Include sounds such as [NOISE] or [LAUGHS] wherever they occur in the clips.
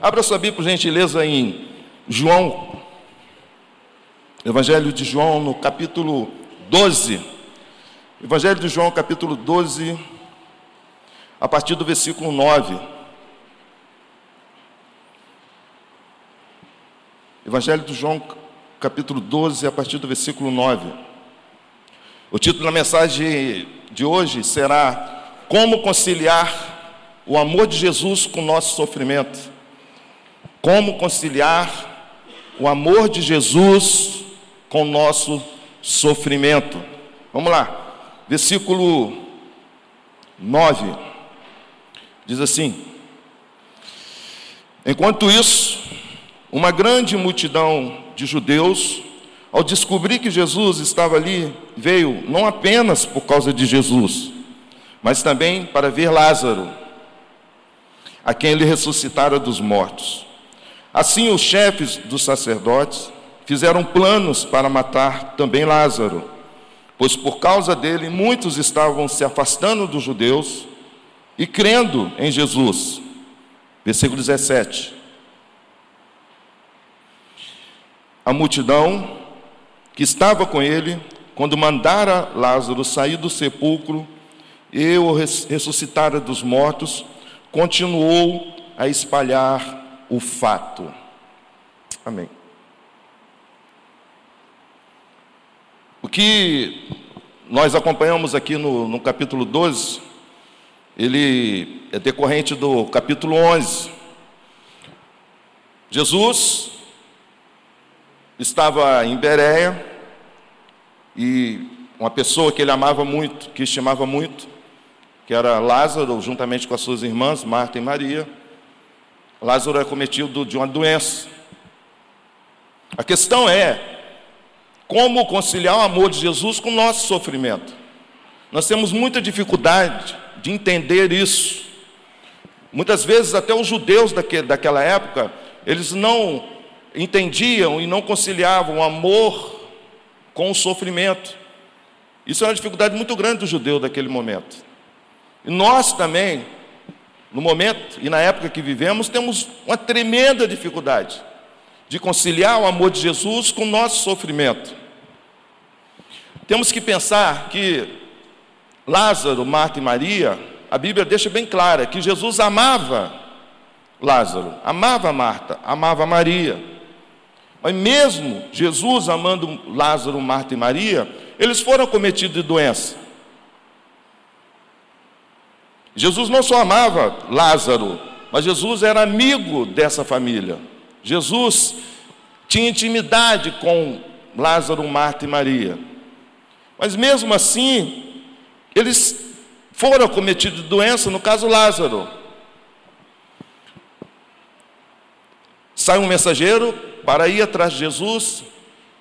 Abra sua Bíblia, por gentileza, em João, Evangelho de João, no capítulo 12. Evangelho de João, capítulo 12, a partir do versículo 9. Evangelho de João, capítulo 12, a partir do versículo 9. O título da mensagem de hoje será Como conciliar o amor de Jesus com o nosso sofrimento. Como conciliar o amor de Jesus com o nosso sofrimento. Vamos lá, versículo 9. Diz assim: Enquanto isso, uma grande multidão de judeus, ao descobrir que Jesus estava ali, veio não apenas por causa de Jesus, mas também para ver Lázaro, a quem ele ressuscitara dos mortos. Assim, os chefes dos sacerdotes fizeram planos para matar também Lázaro, pois por causa dele muitos estavam se afastando dos judeus e crendo em Jesus. Versículo 17. A multidão que estava com ele, quando mandara Lázaro sair do sepulcro e o ressuscitara dos mortos, continuou a espalhar o fato. Amém. O que nós acompanhamos aqui no, no capítulo 12, ele é decorrente do capítulo 11. Jesus estava em Bereia e uma pessoa que ele amava muito, que estimava muito, que era Lázaro, juntamente com as suas irmãs, Marta e Maria, Lázaro é cometido de uma doença. A questão é como conciliar o amor de Jesus com o nosso sofrimento. Nós temos muita dificuldade de entender isso. Muitas vezes até os judeus daquela época, eles não entendiam e não conciliavam o amor com o sofrimento. Isso é uma dificuldade muito grande do judeu daquele momento. E nós também no momento e na época que vivemos, temos uma tremenda dificuldade de conciliar o amor de Jesus com o nosso sofrimento. Temos que pensar que Lázaro, Marta e Maria, a Bíblia deixa bem clara que Jesus amava Lázaro, amava Marta, amava Maria. Mas mesmo Jesus amando Lázaro, Marta e Maria, eles foram cometidos de doença. Jesus não só amava Lázaro, mas Jesus era amigo dessa família. Jesus tinha intimidade com Lázaro, Marta e Maria. Mas mesmo assim, eles foram cometidos de doença, no caso Lázaro. Sai um mensageiro para ir atrás de Jesus,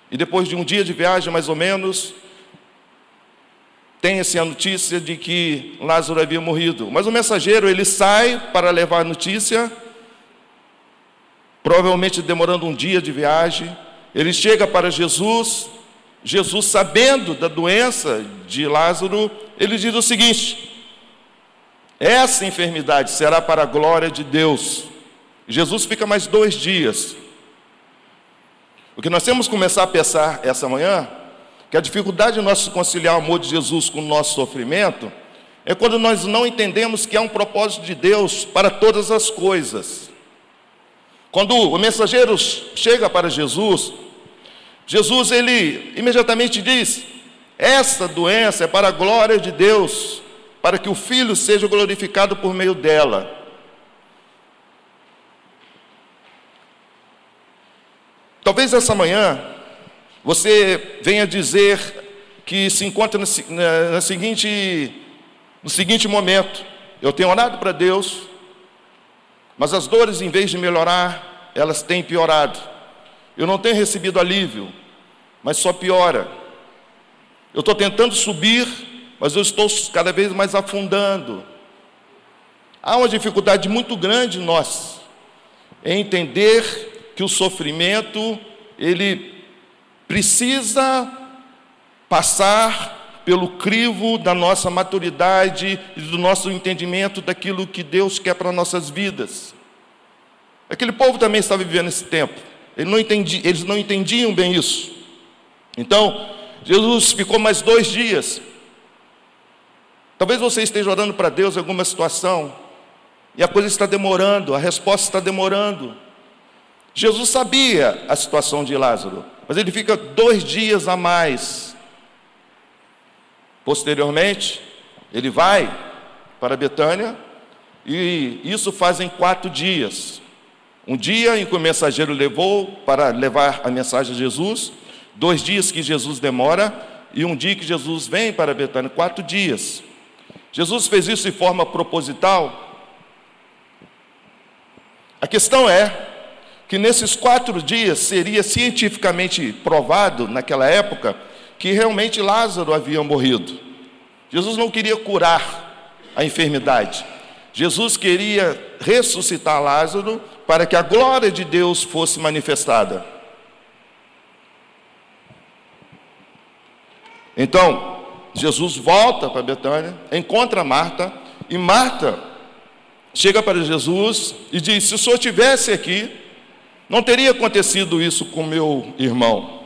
e depois de um dia de viagem, mais ou menos, tem-se a notícia de que Lázaro havia morrido. Mas o mensageiro, ele sai para levar a notícia, provavelmente demorando um dia de viagem. Ele chega para Jesus, Jesus, sabendo da doença de Lázaro, ele diz o seguinte: essa enfermidade será para a glória de Deus. Jesus fica mais dois dias. O que nós temos que começar a pensar essa manhã que a dificuldade de nós conciliar o amor de Jesus com o nosso sofrimento é quando nós não entendemos que há um propósito de Deus para todas as coisas. Quando o mensageiro chega para Jesus, Jesus ele imediatamente diz: essa doença é para a glória de Deus, para que o Filho seja glorificado por meio dela. Talvez essa manhã você venha dizer que se encontra no, na, seguinte, no seguinte momento: eu tenho orado para Deus, mas as dores, em vez de melhorar, elas têm piorado. Eu não tenho recebido alívio, mas só piora. Eu estou tentando subir, mas eu estou cada vez mais afundando. Há uma dificuldade muito grande em nós em entender que o sofrimento ele precisa passar pelo crivo da nossa maturidade e do nosso entendimento daquilo que Deus quer para nossas vidas. Aquele povo também estava vivendo esse tempo. Eles não, entendi, eles não entendiam bem isso. Então, Jesus ficou mais dois dias. Talvez você esteja orando para Deus em alguma situação e a coisa está demorando, a resposta está demorando. Jesus sabia a situação de Lázaro, mas ele fica dois dias a mais. Posteriormente, ele vai para Betânia e isso fazem quatro dias. Um dia em que o mensageiro levou para levar a mensagem a Jesus, dois dias que Jesus demora e um dia que Jesus vem para Betânia, quatro dias. Jesus fez isso de forma proposital a questão é que nesses quatro dias seria cientificamente provado, naquela época, que realmente Lázaro havia morrido. Jesus não queria curar a enfermidade. Jesus queria ressuscitar Lázaro para que a glória de Deus fosse manifestada. Então, Jesus volta para Betânia, encontra Marta, e Marta chega para Jesus e diz: Se o senhor tivesse aqui, não teria acontecido isso com meu irmão.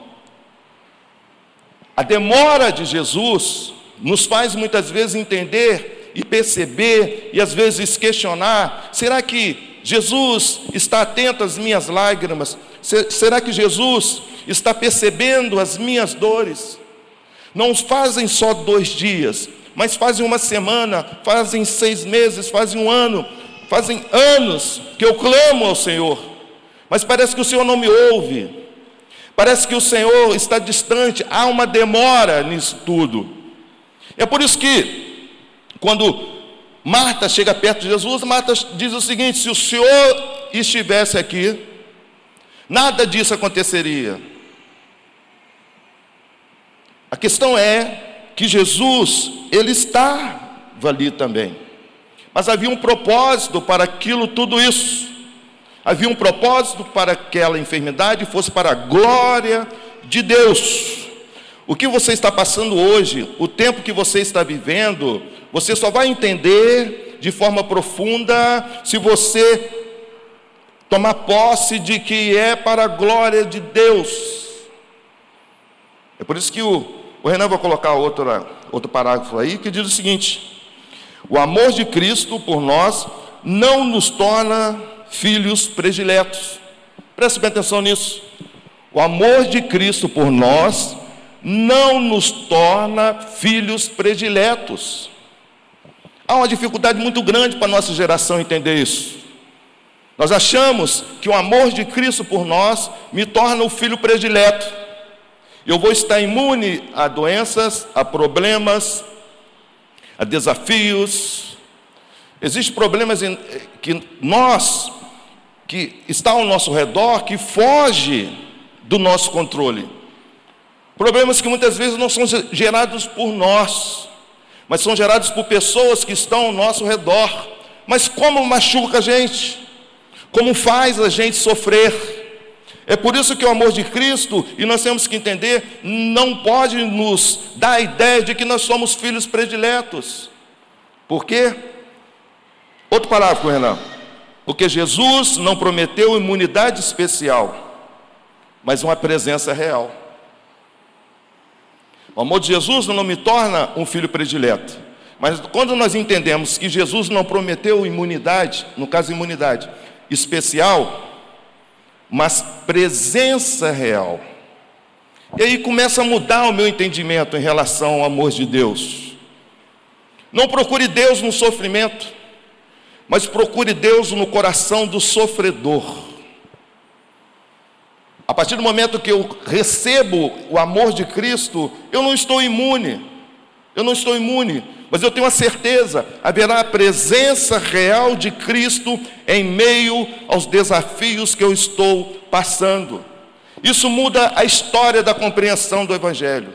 A demora de Jesus nos faz muitas vezes entender e perceber e às vezes questionar: será que Jesus está atento às minhas lágrimas? Será que Jesus está percebendo as minhas dores? Não fazem só dois dias, mas fazem uma semana, fazem seis meses, fazem um ano, Fazem anos que eu clamo ao Senhor, mas parece que o Senhor não me ouve. Parece que o Senhor está distante, há uma demora nisso tudo. É por isso que, quando Marta chega perto de Jesus, Marta diz o seguinte: se o Senhor estivesse aqui, nada disso aconteceria. A questão é que Jesus, ele estava ali também. Mas havia um propósito para aquilo, tudo isso. Havia um propósito para aquela enfermidade fosse para a glória de Deus. O que você está passando hoje, o tempo que você está vivendo, você só vai entender de forma profunda se você tomar posse de que é para a glória de Deus. É por isso que o, o Renan vai colocar outra, outro parágrafo aí que diz o seguinte: o amor de Cristo por nós não nos torna filhos prediletos. Preste bem atenção nisso. O amor de Cristo por nós não nos torna filhos prediletos. Há uma dificuldade muito grande para a nossa geração entender isso. Nós achamos que o amor de Cristo por nós me torna o filho predileto. Eu vou estar imune a doenças, a problemas, a desafios. Existem problemas em, que nós, que está ao nosso redor, que foge do nosso controle. Problemas que muitas vezes não são gerados por nós, mas são gerados por pessoas que estão ao nosso redor. Mas como machuca a gente? Como faz a gente sofrer? É por isso que o amor de Cristo, e nós temos que entender, não pode nos dar a ideia de que nós somos filhos prediletos. Por quê? Outro parágrafo, Renan. Porque Jesus não prometeu imunidade especial, mas uma presença real. O amor de Jesus não me torna um filho predileto. Mas quando nós entendemos que Jesus não prometeu imunidade, no caso imunidade especial, mas presença real. E aí começa a mudar o meu entendimento em relação ao amor de Deus. Não procure Deus no sofrimento, mas procure Deus no coração do sofredor. A partir do momento que eu recebo o amor de Cristo, eu não estou imune. Eu não estou imune, mas eu tenho a certeza, haverá a presença real de Cristo em meio aos desafios que eu estou passando. Isso muda a história da compreensão do Evangelho.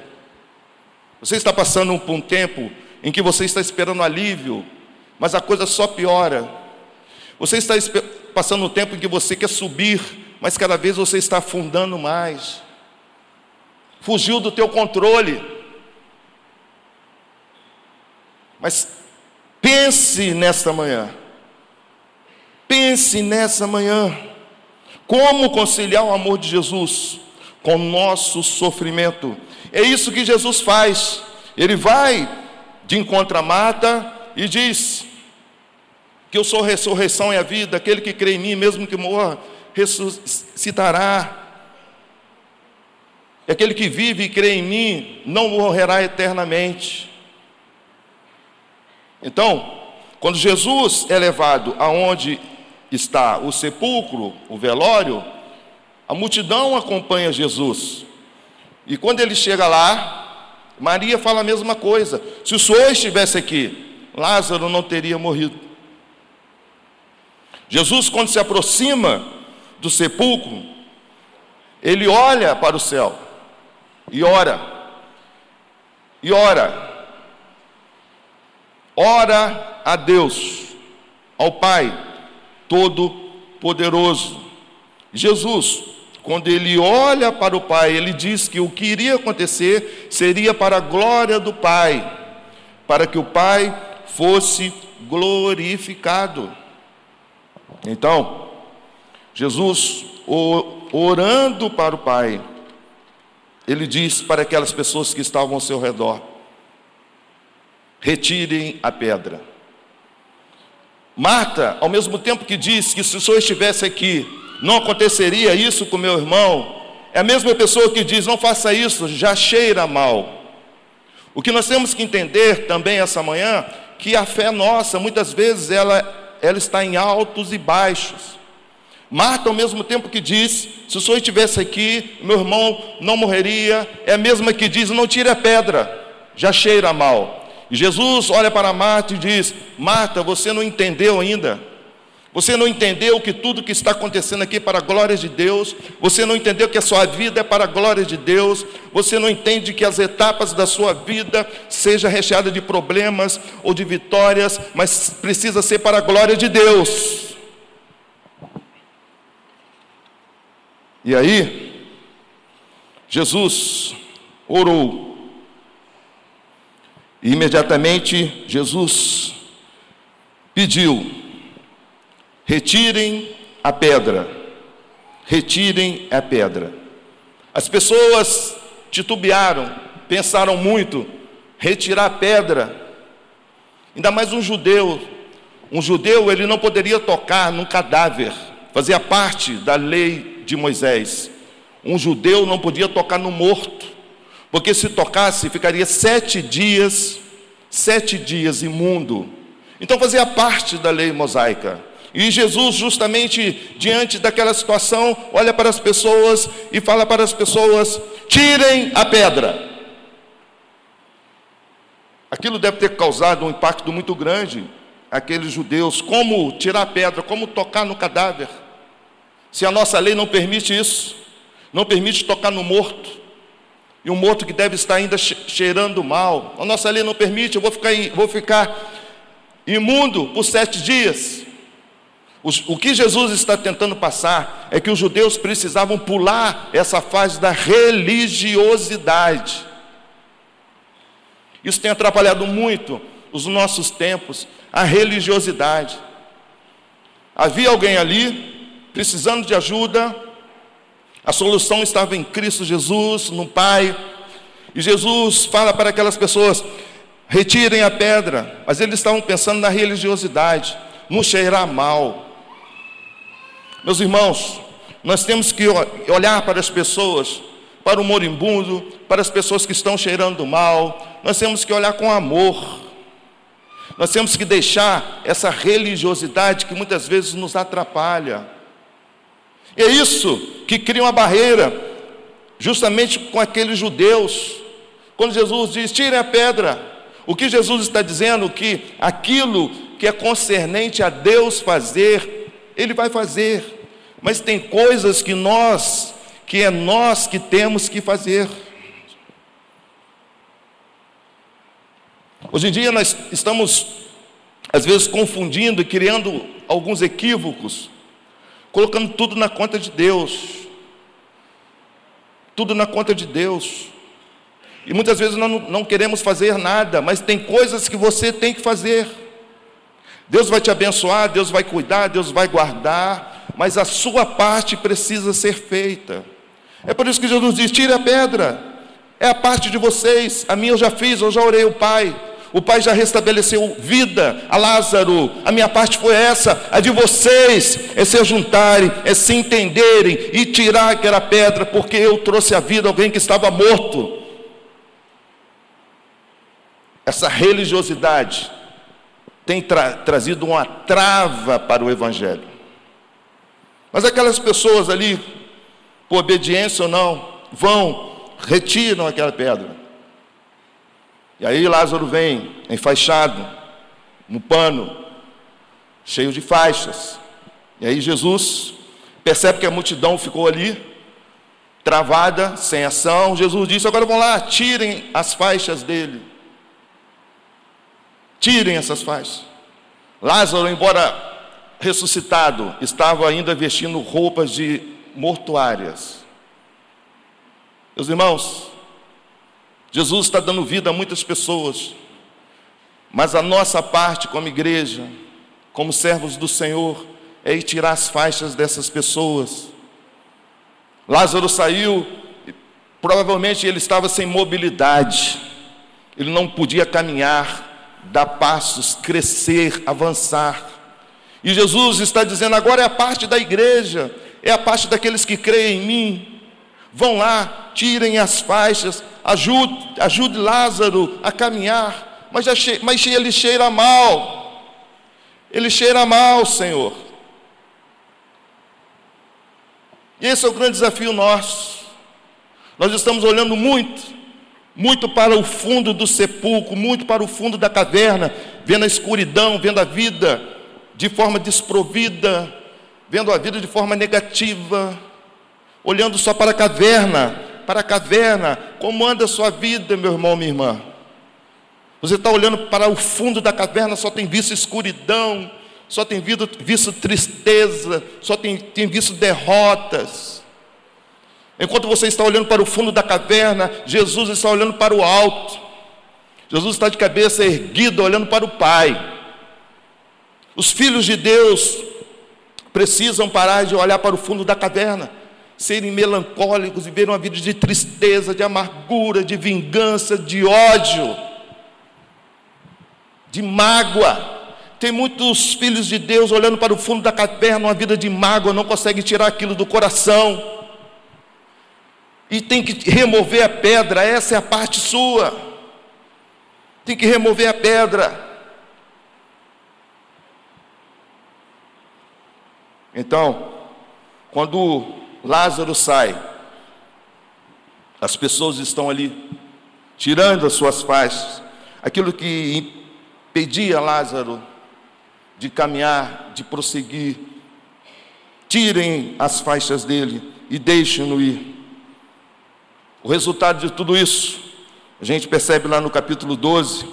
Você está passando por um tempo em que você está esperando alívio, mas a coisa só piora. Você está passando um tempo em que você quer subir, mas cada vez você está afundando mais. Fugiu do teu controle. Mas pense nesta manhã. Pense nessa manhã. Como conciliar o amor de Jesus com o nosso sofrimento? É isso que Jesus faz. Ele vai de encontro a Marta e diz que eu sou a ressurreição e a vida, aquele que crê em mim, mesmo que morra, ressuscitará. E aquele que vive e crê em mim não morrerá eternamente. Então, quando Jesus é levado aonde está o sepulcro, o velório, a multidão acompanha Jesus. E quando ele chega lá, Maria fala a mesma coisa. Se o Senhor estivesse aqui, Lázaro não teria morrido. Jesus, quando se aproxima do sepulcro, ele olha para o céu e ora, e ora, ora a Deus, ao Pai Todo-Poderoso. Jesus, quando ele olha para o Pai, ele diz que o que iria acontecer seria para a glória do Pai, para que o Pai fosse glorificado. Então, Jesus, orando para o Pai, ele diz para aquelas pessoas que estavam ao seu redor: retirem a pedra. Marta, ao mesmo tempo que diz que se o Senhor estivesse aqui, não aconteceria isso com meu irmão, é a mesma pessoa que diz: não faça isso, já cheira mal. O que nós temos que entender também essa manhã, que a fé nossa, muitas vezes, ela ela está em altos e baixos. Marta, ao mesmo tempo que diz: se o senhor estivesse aqui, meu irmão não morreria, é a mesma que diz: não tire a pedra, já cheira mal. E Jesus olha para Marta e diz: Marta, você não entendeu ainda. Você não entendeu que tudo que está acontecendo aqui é para a glória de Deus, você não entendeu que a sua vida é para a glória de Deus, você não entende que as etapas da sua vida seja recheada de problemas ou de vitórias, mas precisa ser para a glória de Deus. E aí, Jesus orou. E imediatamente Jesus pediu Retirem a pedra. Retirem a pedra. As pessoas titubearam, pensaram muito, retirar a pedra. Ainda mais um judeu. Um judeu, ele não poderia tocar num cadáver. Fazia parte da lei de Moisés. Um judeu não podia tocar no morto, porque se tocasse, ficaria sete dias, sete dias imundo. Então fazia parte da lei mosaica. E Jesus, justamente diante daquela situação, olha para as pessoas e fala para as pessoas: tirem a pedra. Aquilo deve ter causado um impacto muito grande aqueles judeus. Como tirar a pedra, como tocar no cadáver. Se a nossa lei não permite isso, não permite tocar no morto, e um morto que deve estar ainda cheirando mal, a nossa lei não permite, eu vou ficar, vou ficar imundo por sete dias. O que Jesus está tentando passar é que os judeus precisavam pular essa fase da religiosidade. Isso tem atrapalhado muito os nossos tempos, a religiosidade. Havia alguém ali precisando de ajuda, a solução estava em Cristo Jesus, no Pai, e Jesus fala para aquelas pessoas: retirem a pedra, mas eles estavam pensando na religiosidade, no cheirar mal. Meus irmãos, nós temos que olhar para as pessoas, para o moribundo, para as pessoas que estão cheirando mal, nós temos que olhar com amor. Nós temos que deixar essa religiosidade que muitas vezes nos atrapalha. É isso que cria uma barreira, justamente com aqueles judeus. Quando Jesus diz: tirem a pedra, o que Jesus está dizendo? Que aquilo que é concernente a Deus fazer, Ele vai fazer. Mas tem coisas que nós, que é nós que temos que fazer. Hoje em dia nós estamos, às vezes, confundindo e criando alguns equívocos, colocando tudo na conta de Deus. Tudo na conta de Deus. E muitas vezes nós não queremos fazer nada, mas tem coisas que você tem que fazer. Deus vai te abençoar, Deus vai cuidar, Deus vai guardar, mas a sua parte precisa ser feita. É por isso que Jesus diz: tire a pedra, é a parte de vocês, a minha eu já fiz, eu já orei o Pai. O Pai já restabeleceu vida a Lázaro. A minha parte foi essa. A de vocês é se juntarem, é se entenderem e tirar aquela pedra, porque eu trouxe a vida a alguém que estava morto. Essa religiosidade tem tra trazido uma trava para o Evangelho. Mas aquelas pessoas ali, por obediência ou não, vão, retiram aquela pedra. E aí Lázaro vem enfaixado, no pano, cheio de faixas. E aí Jesus percebe que a multidão ficou ali, travada, sem ação. Jesus disse: Agora vão lá, tirem as faixas dele. Tirem essas faixas. Lázaro, embora ressuscitado, estava ainda vestindo roupas de mortuárias. Meus irmãos, Jesus está dando vida a muitas pessoas, mas a nossa parte como igreja, como servos do Senhor, é ir tirar as faixas dessas pessoas. Lázaro saiu, provavelmente ele estava sem mobilidade, ele não podia caminhar, dar passos, crescer, avançar. E Jesus está dizendo: agora é a parte da igreja, é a parte daqueles que creem em mim. Vão lá, tirem as faixas, ajude, ajude Lázaro a caminhar, mas, che mas ele cheira mal, ele cheira mal, Senhor. E esse é o grande desafio nosso. Nós estamos olhando muito, muito para o fundo do sepulcro, muito para o fundo da caverna, vendo a escuridão, vendo a vida de forma desprovida, vendo a vida de forma negativa, olhando só para a caverna, para a caverna, como anda a sua vida, meu irmão, minha irmã? Você está olhando para o fundo da caverna, só tem visto escuridão, só tem visto, visto tristeza, só tem, tem visto derrotas. Enquanto você está olhando para o fundo da caverna, Jesus está olhando para o alto. Jesus está de cabeça erguida, olhando para o Pai. Os filhos de Deus precisam parar de olhar para o fundo da caverna serem melancólicos e ver uma vida de tristeza, de amargura, de vingança, de ódio, de mágoa. Tem muitos filhos de Deus olhando para o fundo da caverna, uma vida de mágoa, não conseguem tirar aquilo do coração. E tem que remover a pedra, essa é a parte sua. Tem que remover a pedra. Então, quando Lázaro sai. As pessoas estão ali tirando as suas faixas. Aquilo que impedia Lázaro de caminhar, de prosseguir. Tirem as faixas dele e deixem-no ir. O resultado de tudo isso, a gente percebe lá no capítulo 12.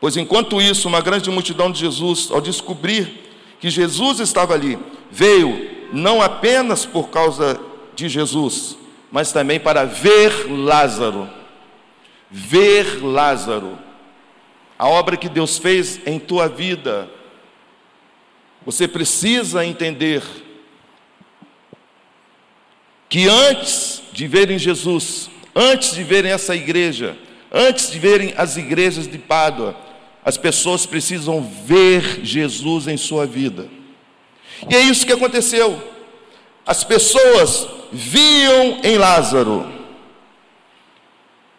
Pois enquanto isso, uma grande multidão de Jesus, ao descobrir que Jesus estava ali, veio não apenas por causa de Jesus, mas também para ver Lázaro. Ver Lázaro. A obra que Deus fez em tua vida. Você precisa entender que antes de verem Jesus, antes de verem essa igreja, antes de verem as igrejas de Pádua, as pessoas precisam ver Jesus em sua vida. E é isso que aconteceu. As pessoas viam em Lázaro,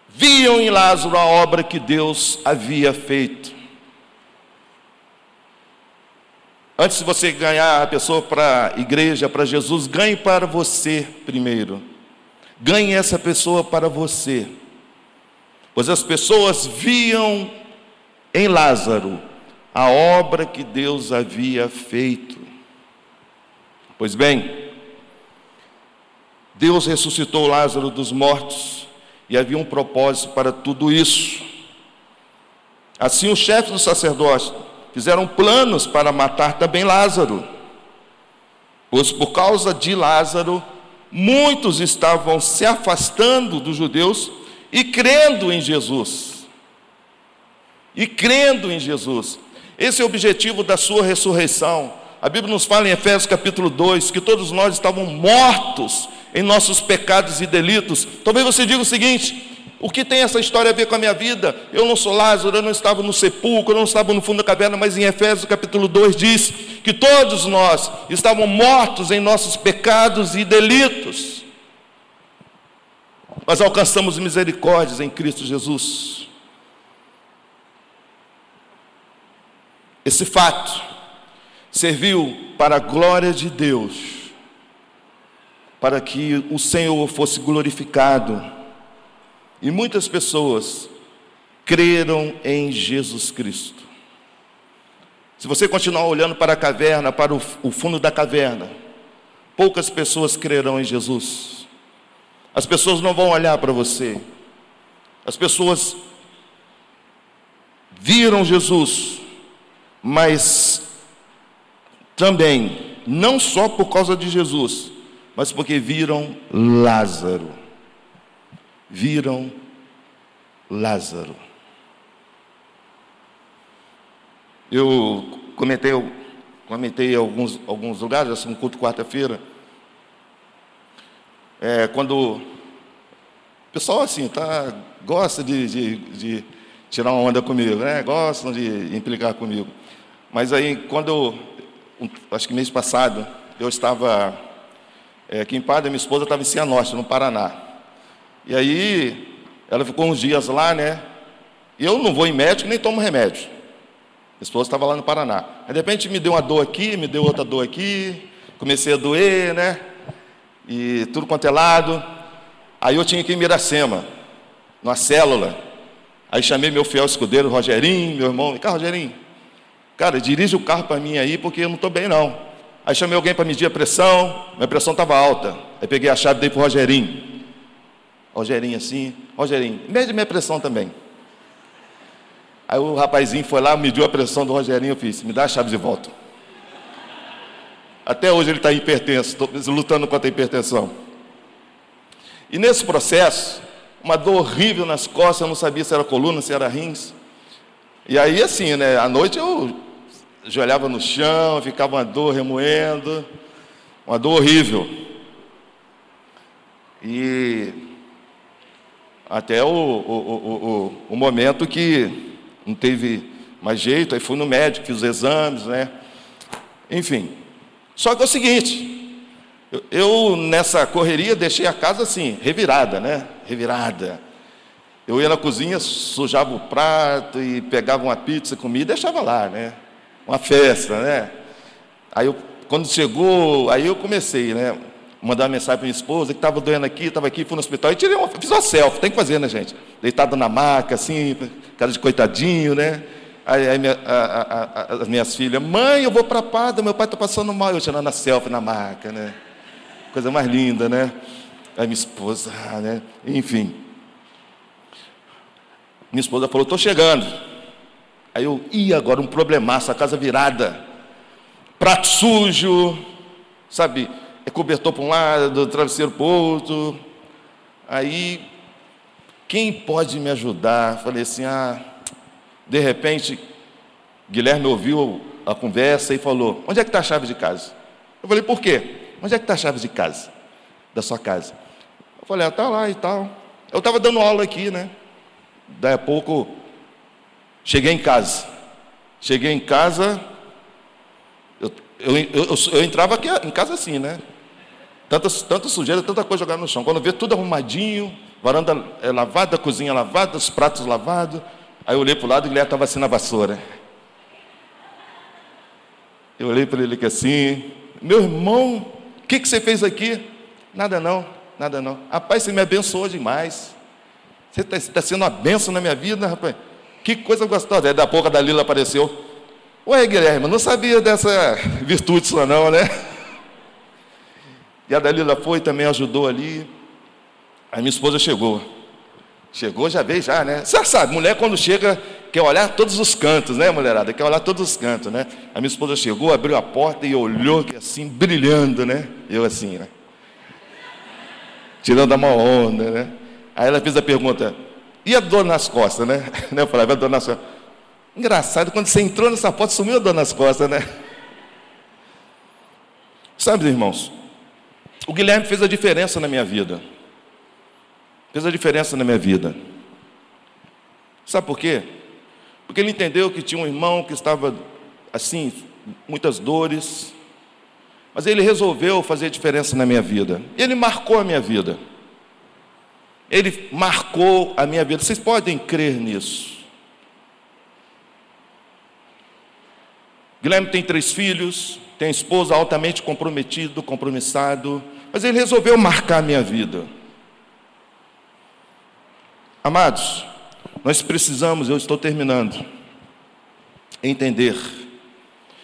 viam em Lázaro a obra que Deus havia feito. Antes de você ganhar a pessoa para a igreja, para Jesus, ganhe para você primeiro. Ganhe essa pessoa para você. Pois as pessoas viam em Lázaro a obra que Deus havia feito. Pois bem, Deus ressuscitou Lázaro dos mortos e havia um propósito para tudo isso. Assim, os chefes dos sacerdotes fizeram planos para matar também Lázaro, pois por causa de Lázaro, muitos estavam se afastando dos judeus e crendo em Jesus. E crendo em Jesus. Esse é o objetivo da sua ressurreição A Bíblia nos fala em Efésios capítulo 2 que todos nós estávamos mortos em nossos pecados e delitos. Talvez você diga o seguinte: o que tem essa história a ver com a minha vida? Eu não sou Lázaro, eu não estava no sepulcro, eu não estava no fundo da caverna, mas em Efésios capítulo 2 diz que todos nós estávamos mortos em nossos pecados e delitos. Mas alcançamos misericórdias em Cristo Jesus. Esse fato serviu para a glória de Deus, para que o Senhor fosse glorificado e muitas pessoas creram em Jesus Cristo. Se você continuar olhando para a caverna, para o, fundo da caverna, poucas pessoas crerão em Jesus. As pessoas não vão olhar para você. As pessoas viram Jesus, mas também, não só por causa de Jesus, mas porque viram Lázaro viram Lázaro. Eu comentei, comentei alguns, alguns lugares, assim, no culto quarta-feira, é, quando o pessoal assim, tá, gosta de, de, de, tirar uma onda comigo, né? gostam de implicar comigo. Mas aí, quando eu, acho que mês passado, eu estava é, aqui em Padre, minha esposa estava em Cianorte, no Paraná. E aí, ela ficou uns dias lá, né? E eu não vou em médico nem tomo remédio. Minha esposa estava lá no Paraná. Aí, de repente, me deu uma dor aqui, me deu outra dor aqui. Comecei a doer, né? E tudo quanto é lado. Aí eu tinha que ir em Miracema, numa célula. Aí chamei meu fiel escudeiro, Rogerinho, meu irmão. Cá, Rogerinho, cara, dirige o carro para mim aí, porque eu não estou bem, não. Aí chamei alguém para medir a pressão, minha pressão estava alta. Aí peguei a chave e dei para o Rogerinho. Rogerinho assim, Rogerinho, mede minha pressão também. Aí o rapazinho foi lá, mediu a pressão do Rogerinho, eu fiz, me dá a chave de volta. Até hoje ele está hipertenso, lutando contra a hipertensão. E nesse processo, uma dor horrível nas costas, eu não sabia se era coluna, se era rins. E aí assim, né, à noite eu ajoelhava no chão, ficava uma dor remoendo, uma dor horrível. E até o, o, o, o, momento que não teve mais jeito, aí fui no médico, fiz os exames, né? Enfim. Só que é o seguinte, eu, nessa correria deixei a casa assim, revirada, né? Revirada. Eu ia na cozinha, sujava o prato e pegava uma pizza, comia e deixava lá, né? Uma festa, né? Aí eu, quando chegou, aí eu comecei, né? mandar mensagem para minha esposa que estava doendo aqui, estava aqui, fui no hospital e tirei uma, fiz uma selfie, tem que fazer, né, gente? Deitado na maca, assim, cara de coitadinho, né? Aí, aí minha, a, a, a, as minhas filhas, mãe, eu vou para a Pada, meu pai está passando mal, eu tirando a selfie na maca, né? Coisa mais linda, né? Aí minha esposa, né? Enfim. Minha esposa falou, estou chegando. Aí eu, ih, agora um problemaço, a casa virada, prato sujo, sabe? é cobertor para um lado, travesseiro para o outro. Aí, quem pode me ajudar? Falei assim, ah, de repente, Guilherme ouviu a conversa e falou, onde é que está a chave de casa? Eu falei, por quê? Onde é que está a chave de casa? Da sua casa? Eu falei, ah, está lá e tal. Eu estava dando aula aqui, né? Daí a pouco, cheguei em casa. Cheguei em casa, eu, eu, eu, eu entrava aqui em casa assim, né? Tanta, tanta sujeira, tanta coisa jogada no chão. Quando vê tudo arrumadinho, varanda é lavada, cozinha lavada, os pratos lavados. Aí eu olhei para o lado e ele estava assim na vassoura. Eu olhei para ele assim, meu irmão, o que, que você fez aqui? Nada não, nada não. Rapaz, você me abençoou demais. Você está tá sendo uma benção na minha vida, rapaz. Que coisa gostosa. Aí da pouco a Dalila apareceu. Ué, Guilherme, não sabia dessa [LAUGHS] virtude sua não, né? E a Dalila foi também ajudou ali. Aí minha esposa chegou. Chegou, já veio já, né? Você sabe, mulher quando chega, quer olhar todos os cantos, né, mulherada? Quer olhar todos os cantos, né? A minha esposa chegou, abriu a porta e olhou assim, brilhando, né? Eu assim, né? Tirando a mão onda, né? Aí ela fez a pergunta, e a dor nas costas, né? [LAUGHS] Eu falei, a dor nas costas. Engraçado, quando você entrou nessa porta, sumiu a dor nas costas, né? Sabe, irmãos, o Guilherme fez a diferença na minha vida. Fez a diferença na minha vida. Sabe por quê? Porque ele entendeu que tinha um irmão que estava assim, muitas dores, mas ele resolveu fazer diferença na minha vida. Ele marcou a minha vida. Ele marcou a minha vida. Vocês podem crer nisso. Guilherme tem três filhos, tem esposa altamente comprometido, compromissado, mas ele resolveu marcar a minha vida. Amados, nós precisamos, eu estou terminando, entender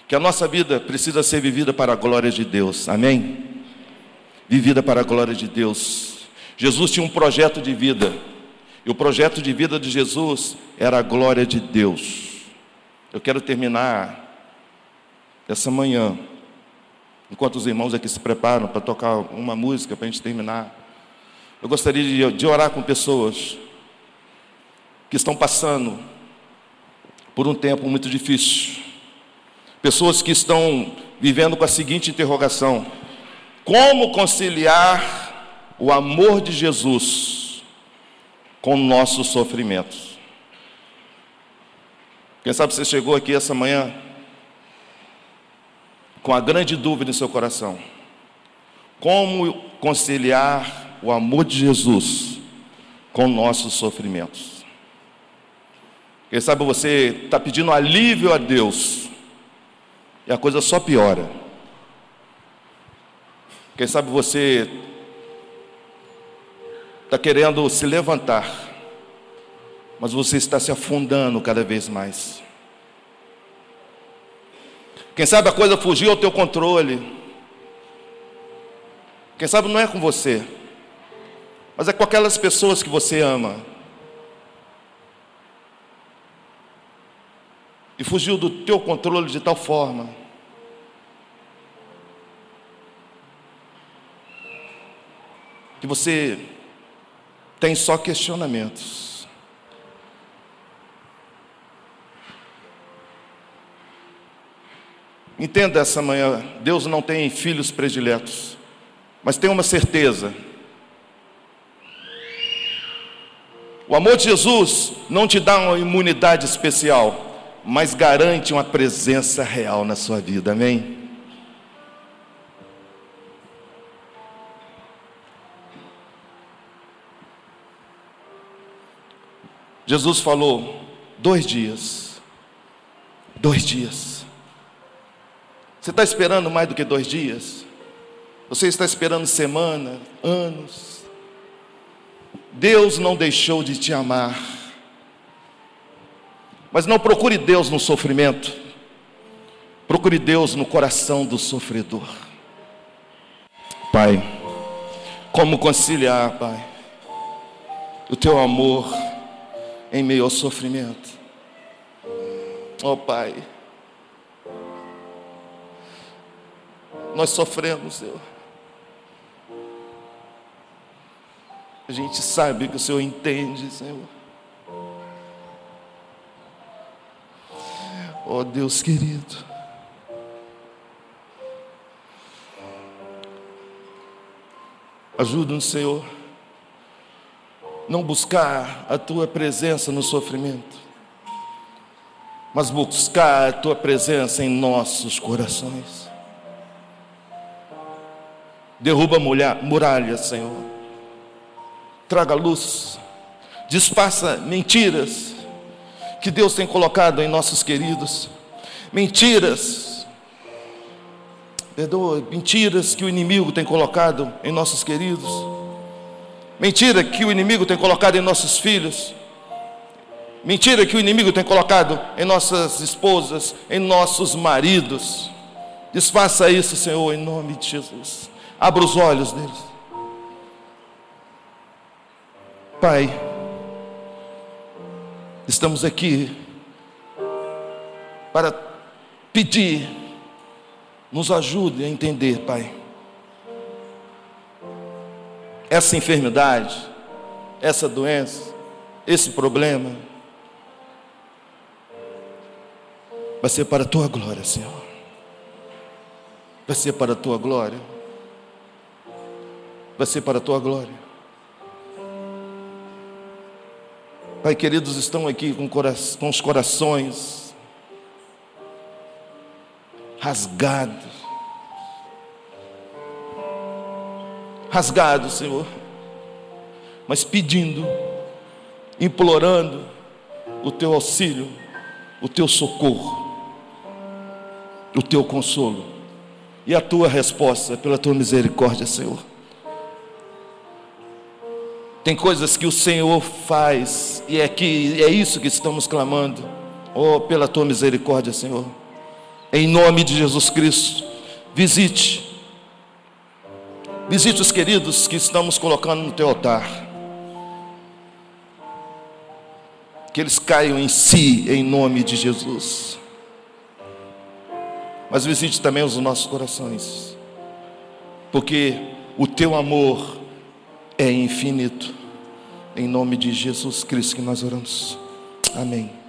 que a nossa vida precisa ser vivida para a glória de Deus, amém? Vivida para a glória de Deus. Jesus tinha um projeto de vida, e o projeto de vida de Jesus era a glória de Deus. Eu quero terminar essa manhã, enquanto os irmãos aqui se preparam para tocar uma música para a gente terminar, eu gostaria de, de orar com pessoas que estão passando por um tempo muito difícil, pessoas que estão vivendo com a seguinte interrogação: como conciliar o amor de Jesus com nossos sofrimentos? Quem sabe você chegou aqui essa manhã com a grande dúvida em seu coração: como conciliar o amor de Jesus com nossos sofrimentos? Quem sabe você está pedindo alívio a Deus e a coisa só piora. Quem sabe você está querendo se levantar, mas você está se afundando cada vez mais. Quem sabe a coisa fugiu ao teu controle. Quem sabe não é com você, mas é com aquelas pessoas que você ama. E fugiu do teu controle de tal forma que você tem só questionamentos. Entenda essa manhã: Deus não tem filhos prediletos, mas tem uma certeza. O amor de Jesus não te dá uma imunidade especial, mas garante uma presença real na sua vida, amém? Jesus falou: dois dias, dois dias. Você está esperando mais do que dois dias? Você está esperando semana, anos? Deus não deixou de te amar. Mas não procure Deus no sofrimento. Procure Deus no coração do sofredor. Pai, como conciliar, Pai, o teu amor em meio ao sofrimento? Oh, Pai. nós sofremos, Senhor. A gente sabe que o Senhor entende, Senhor. Oh Deus querido. Ajuda-nos, Senhor, não buscar a tua presença no sofrimento, mas buscar a tua presença em nossos corações. Derruba muralhas, Senhor. Traga luz. Despaça mentiras que Deus tem colocado em nossos queridos. Mentiras. Perdoa, mentiras que o inimigo tem colocado em nossos queridos. Mentira que o inimigo tem colocado em nossos filhos. Mentira que o inimigo tem colocado em nossas esposas, em nossos maridos. Desfaça isso, Senhor, em nome de Jesus. Abra os olhos deles. Pai, estamos aqui para pedir, nos ajude a entender, Pai. Essa enfermidade, essa doença, esse problema, vai ser para a tua glória, Senhor. vai ser para a tua glória. Vai ser para a tua glória. Pai, queridos, estão aqui com, com os corações rasgados. Rasgados, Senhor. Mas pedindo, implorando o teu auxílio, o teu socorro, o teu consolo e a tua resposta pela tua misericórdia, Senhor. Tem coisas que o Senhor faz e é que é isso que estamos clamando. Oh, pela tua misericórdia, Senhor. Em nome de Jesus Cristo, visite. Visite os queridos que estamos colocando no teu altar. Que eles caiam em si em nome de Jesus. Mas visite também os nossos corações. Porque o teu amor é infinito. Em nome de Jesus Cristo que nós oramos. Amém.